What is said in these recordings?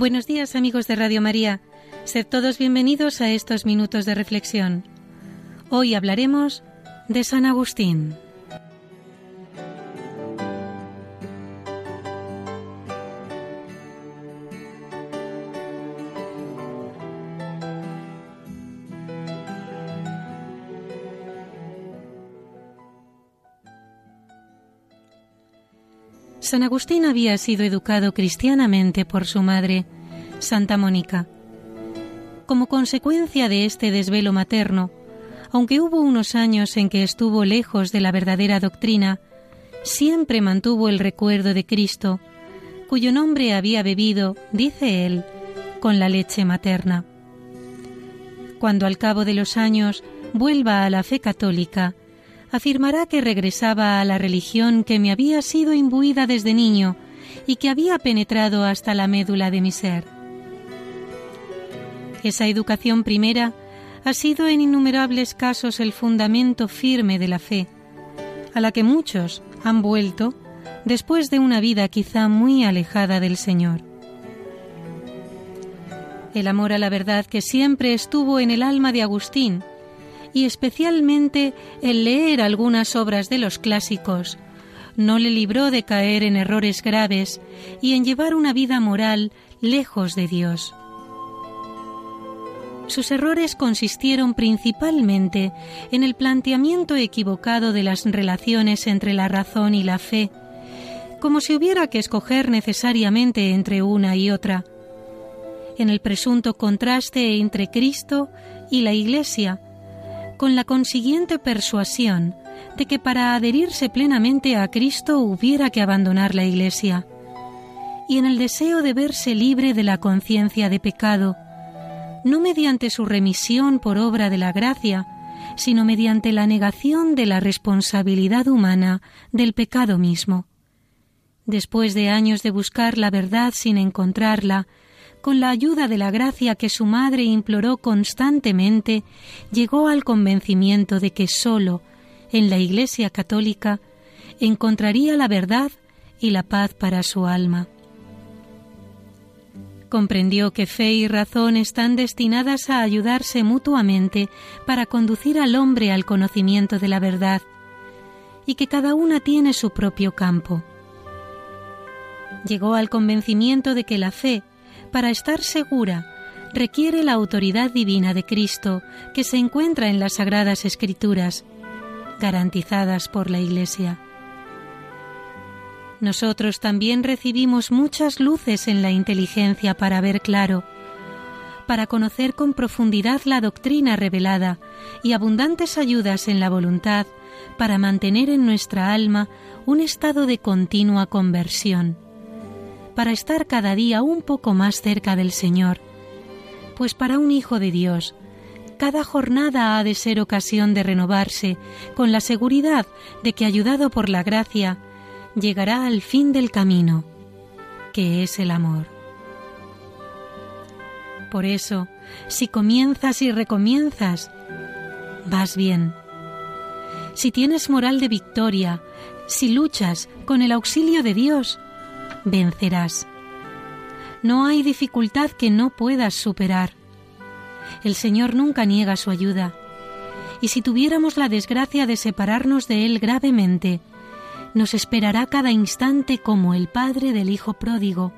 Buenos días amigos de Radio María. Sed todos bienvenidos a estos minutos de reflexión. Hoy hablaremos de San Agustín. San Agustín había sido educado cristianamente por su madre, Santa Mónica. Como consecuencia de este desvelo materno, aunque hubo unos años en que estuvo lejos de la verdadera doctrina, siempre mantuvo el recuerdo de Cristo, cuyo nombre había bebido, dice él, con la leche materna. Cuando al cabo de los años vuelva a la fe católica, afirmará que regresaba a la religión que me había sido imbuida desde niño y que había penetrado hasta la médula de mi ser. Esa educación primera ha sido en innumerables casos el fundamento firme de la fe, a la que muchos han vuelto después de una vida quizá muy alejada del Señor. El amor a la verdad que siempre estuvo en el alma de Agustín y especialmente el leer algunas obras de los clásicos, no le libró de caer en errores graves y en llevar una vida moral lejos de Dios. Sus errores consistieron principalmente en el planteamiento equivocado de las relaciones entre la razón y la fe, como si hubiera que escoger necesariamente entre una y otra, en el presunto contraste entre Cristo y la Iglesia, con la consiguiente persuasión de que para adherirse plenamente a Cristo hubiera que abandonar la Iglesia, y en el deseo de verse libre de la conciencia de pecado, no mediante su remisión por obra de la gracia, sino mediante la negación de la responsabilidad humana del pecado mismo. Después de años de buscar la verdad sin encontrarla, con la ayuda de la gracia que su madre imploró constantemente, llegó al convencimiento de que sólo en la Iglesia católica encontraría la verdad y la paz para su alma. Comprendió que fe y razón están destinadas a ayudarse mutuamente para conducir al hombre al conocimiento de la verdad, y que cada una tiene su propio campo. Llegó al convencimiento de que la fe para estar segura, requiere la autoridad divina de Cristo que se encuentra en las Sagradas Escrituras, garantizadas por la Iglesia. Nosotros también recibimos muchas luces en la inteligencia para ver claro, para conocer con profundidad la doctrina revelada y abundantes ayudas en la voluntad para mantener en nuestra alma un estado de continua conversión para estar cada día un poco más cerca del Señor. Pues para un Hijo de Dios, cada jornada ha de ser ocasión de renovarse, con la seguridad de que, ayudado por la gracia, llegará al fin del camino, que es el amor. Por eso, si comienzas y recomienzas, vas bien. Si tienes moral de victoria, si luchas con el auxilio de Dios, vencerás. No hay dificultad que no puedas superar. El Señor nunca niega su ayuda. Y si tuviéramos la desgracia de separarnos de Él gravemente, nos esperará cada instante como el Padre del Hijo pródigo,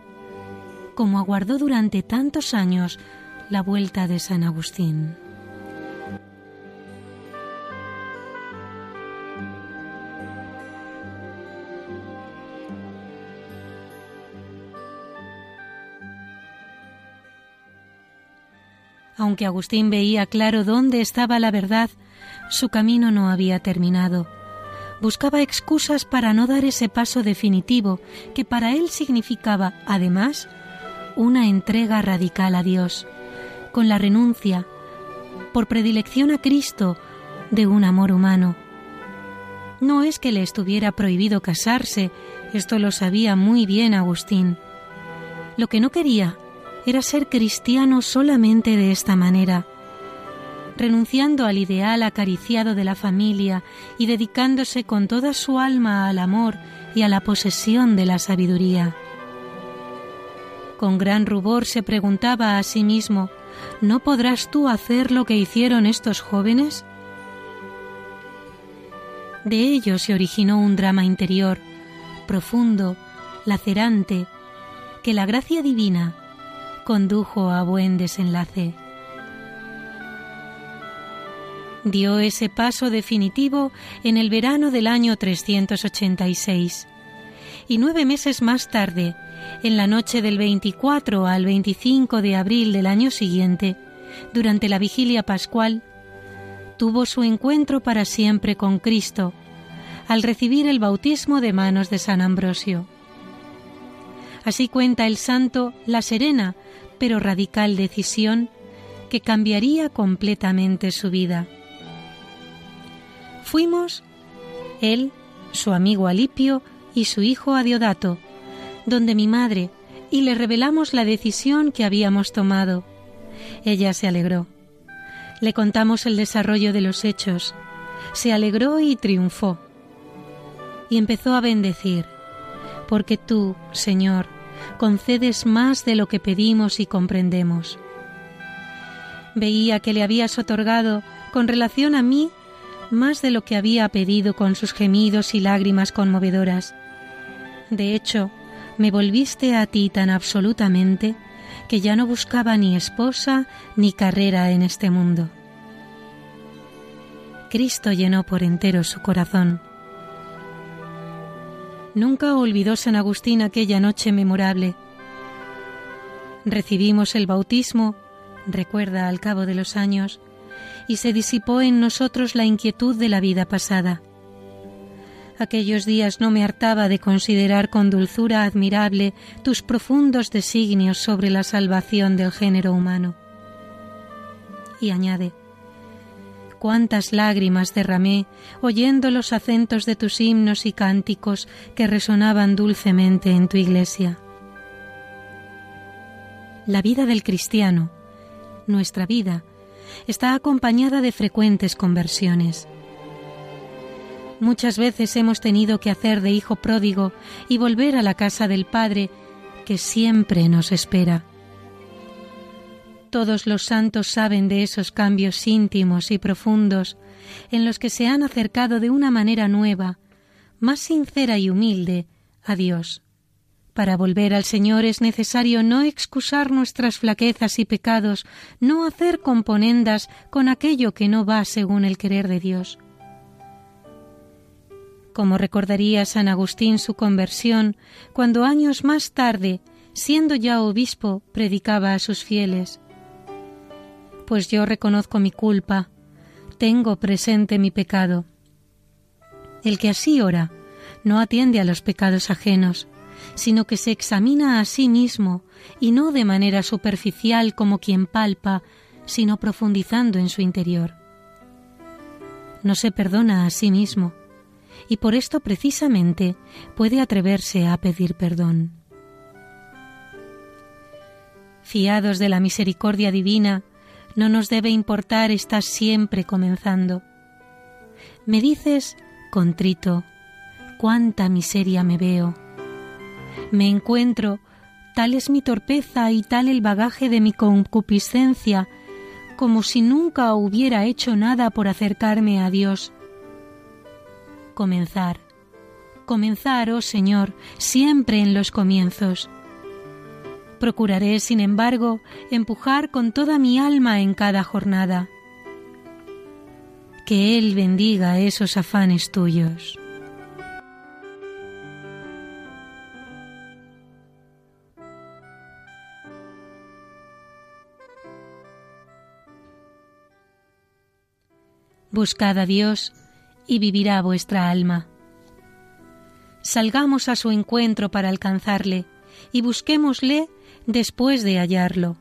como aguardó durante tantos años la vuelta de San Agustín. Aunque Agustín veía claro dónde estaba la verdad, su camino no había terminado. Buscaba excusas para no dar ese paso definitivo que para él significaba, además, una entrega radical a Dios, con la renuncia, por predilección a Cristo, de un amor humano. No es que le estuviera prohibido casarse, esto lo sabía muy bien Agustín. Lo que no quería era ser cristiano solamente de esta manera, renunciando al ideal acariciado de la familia y dedicándose con toda su alma al amor y a la posesión de la sabiduría. con gran rubor se preguntaba a sí mismo, ¿no podrás tú hacer lo que hicieron estos jóvenes? De ello se originó un drama interior, profundo, lacerante, que la gracia divina condujo a buen desenlace. Dio ese paso definitivo en el verano del año 386 y nueve meses más tarde, en la noche del 24 al 25 de abril del año siguiente, durante la vigilia pascual, tuvo su encuentro para siempre con Cristo al recibir el bautismo de manos de San Ambrosio. Así cuenta el santo la serena pero radical decisión que cambiaría completamente su vida. Fuimos él, su amigo Alipio y su hijo Adiodato, donde mi madre, y le revelamos la decisión que habíamos tomado. Ella se alegró. Le contamos el desarrollo de los hechos. Se alegró y triunfó. Y empezó a bendecir, porque tú, Señor, concedes más de lo que pedimos y comprendemos. Veía que le habías otorgado, con relación a mí, más de lo que había pedido con sus gemidos y lágrimas conmovedoras. De hecho, me volviste a ti tan absolutamente que ya no buscaba ni esposa ni carrera en este mundo. Cristo llenó por entero su corazón. Nunca olvidó San Agustín aquella noche memorable. Recibimos el bautismo, recuerda al cabo de los años, y se disipó en nosotros la inquietud de la vida pasada. Aquellos días no me hartaba de considerar con dulzura admirable tus profundos designios sobre la salvación del género humano. Y añade, cuántas lágrimas derramé oyendo los acentos de tus himnos y cánticos que resonaban dulcemente en tu iglesia. La vida del cristiano, nuestra vida, está acompañada de frecuentes conversiones. Muchas veces hemos tenido que hacer de hijo pródigo y volver a la casa del Padre que siempre nos espera. Todos los santos saben de esos cambios íntimos y profundos en los que se han acercado de una manera nueva, más sincera y humilde, a Dios. Para volver al Señor es necesario no excusar nuestras flaquezas y pecados, no hacer componendas con aquello que no va según el querer de Dios. Como recordaría San Agustín su conversión, cuando años más tarde, siendo ya obispo, predicaba a sus fieles. Pues yo reconozco mi culpa, tengo presente mi pecado. El que así ora no atiende a los pecados ajenos, sino que se examina a sí mismo y no de manera superficial como quien palpa, sino profundizando en su interior. No se perdona a sí mismo y por esto precisamente puede atreverse a pedir perdón. Fiados de la misericordia divina, no nos debe importar estar siempre comenzando. Me dices, contrito, cuánta miseria me veo me encuentro, tal es mi torpeza y tal el bagaje de mi concupiscencia, como si nunca hubiera hecho nada por acercarme a Dios. Comenzar, comenzar, oh Señor, siempre en los comienzos. Procuraré, sin embargo, empujar con toda mi alma en cada jornada. Que Él bendiga esos afanes tuyos. Buscad a Dios y vivirá vuestra alma. Salgamos a su encuentro para alcanzarle y busquémosle después de hallarlo.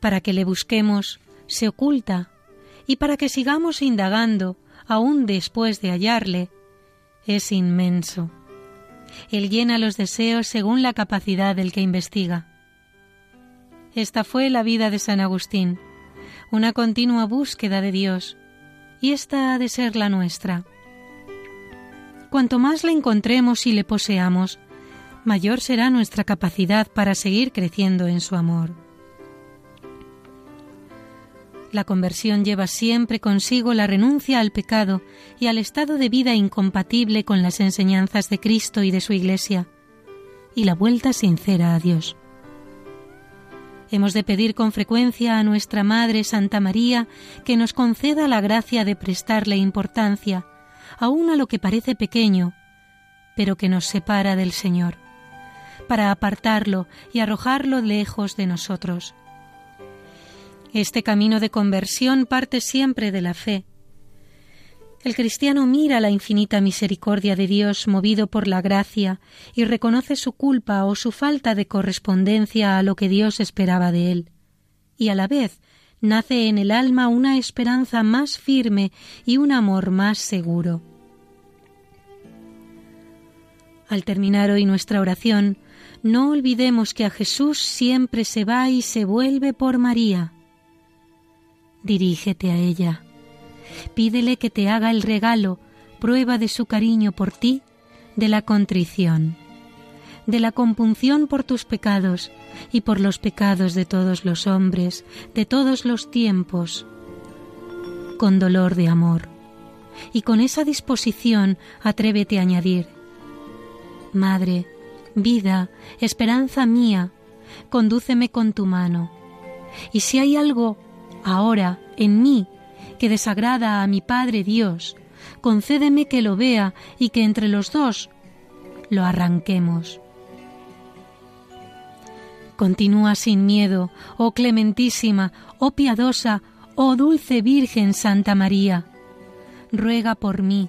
Para que le busquemos, se oculta, y para que sigamos indagando, aún después de hallarle, es inmenso. Él llena los deseos según la capacidad del que investiga. Esta fue la vida de San Agustín, una continua búsqueda de Dios, y esta ha de ser la nuestra. Cuanto más le encontremos y le poseamos, mayor será nuestra capacidad para seguir creciendo en su amor. La conversión lleva siempre consigo la renuncia al pecado y al estado de vida incompatible con las enseñanzas de Cristo y de su Iglesia, y la vuelta sincera a Dios. Hemos de pedir con frecuencia a nuestra Madre Santa María que nos conceda la gracia de prestarle importancia, aun a lo que parece pequeño, pero que nos separa del Señor, para apartarlo y arrojarlo lejos de nosotros este camino de conversión parte siempre de la fe. El cristiano mira la infinita misericordia de Dios movido por la gracia y reconoce su culpa o su falta de correspondencia a lo que Dios esperaba de él. Y a la vez nace en el alma una esperanza más firme y un amor más seguro. Al terminar hoy nuestra oración, no olvidemos que a Jesús siempre se va y se vuelve por María dirígete a ella. Pídele que te haga el regalo, prueba de su cariño por ti, de la contrición, de la compunción por tus pecados y por los pecados de todos los hombres, de todos los tiempos, con dolor de amor. Y con esa disposición atrévete a añadir, Madre, vida, esperanza mía, condúceme con tu mano. Y si hay algo ahora en mí que desagrada a mi Padre Dios, concédeme que lo vea y que entre los dos lo arranquemos. Continúa sin miedo, oh clementísima, oh piadosa, oh dulce Virgen Santa María. Ruega por mí,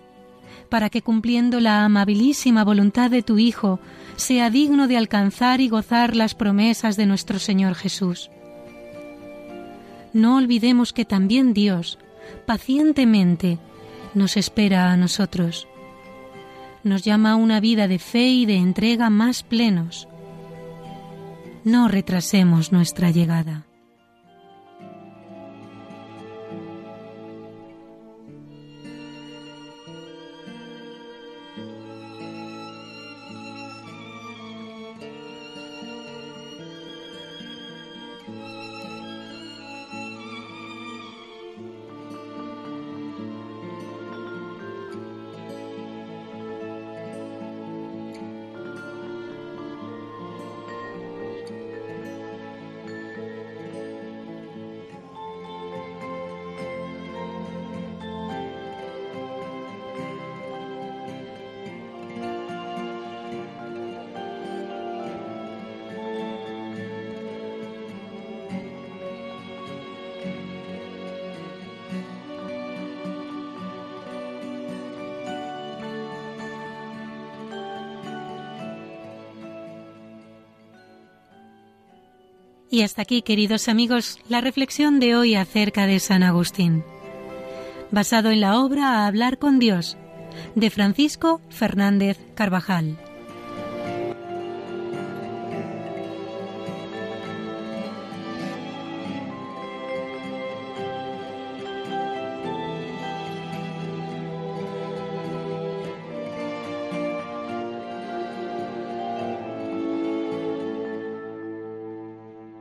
para que cumpliendo la amabilísima voluntad de tu Hijo, sea digno de alcanzar y gozar las promesas de nuestro Señor Jesús no olvidemos que también Dios, pacientemente, nos espera a nosotros. Nos llama a una vida de fe y de entrega más plenos. No retrasemos nuestra llegada. Y hasta aquí, queridos amigos, la reflexión de hoy acerca de San Agustín, basado en la obra A hablar con Dios, de Francisco Fernández Carvajal.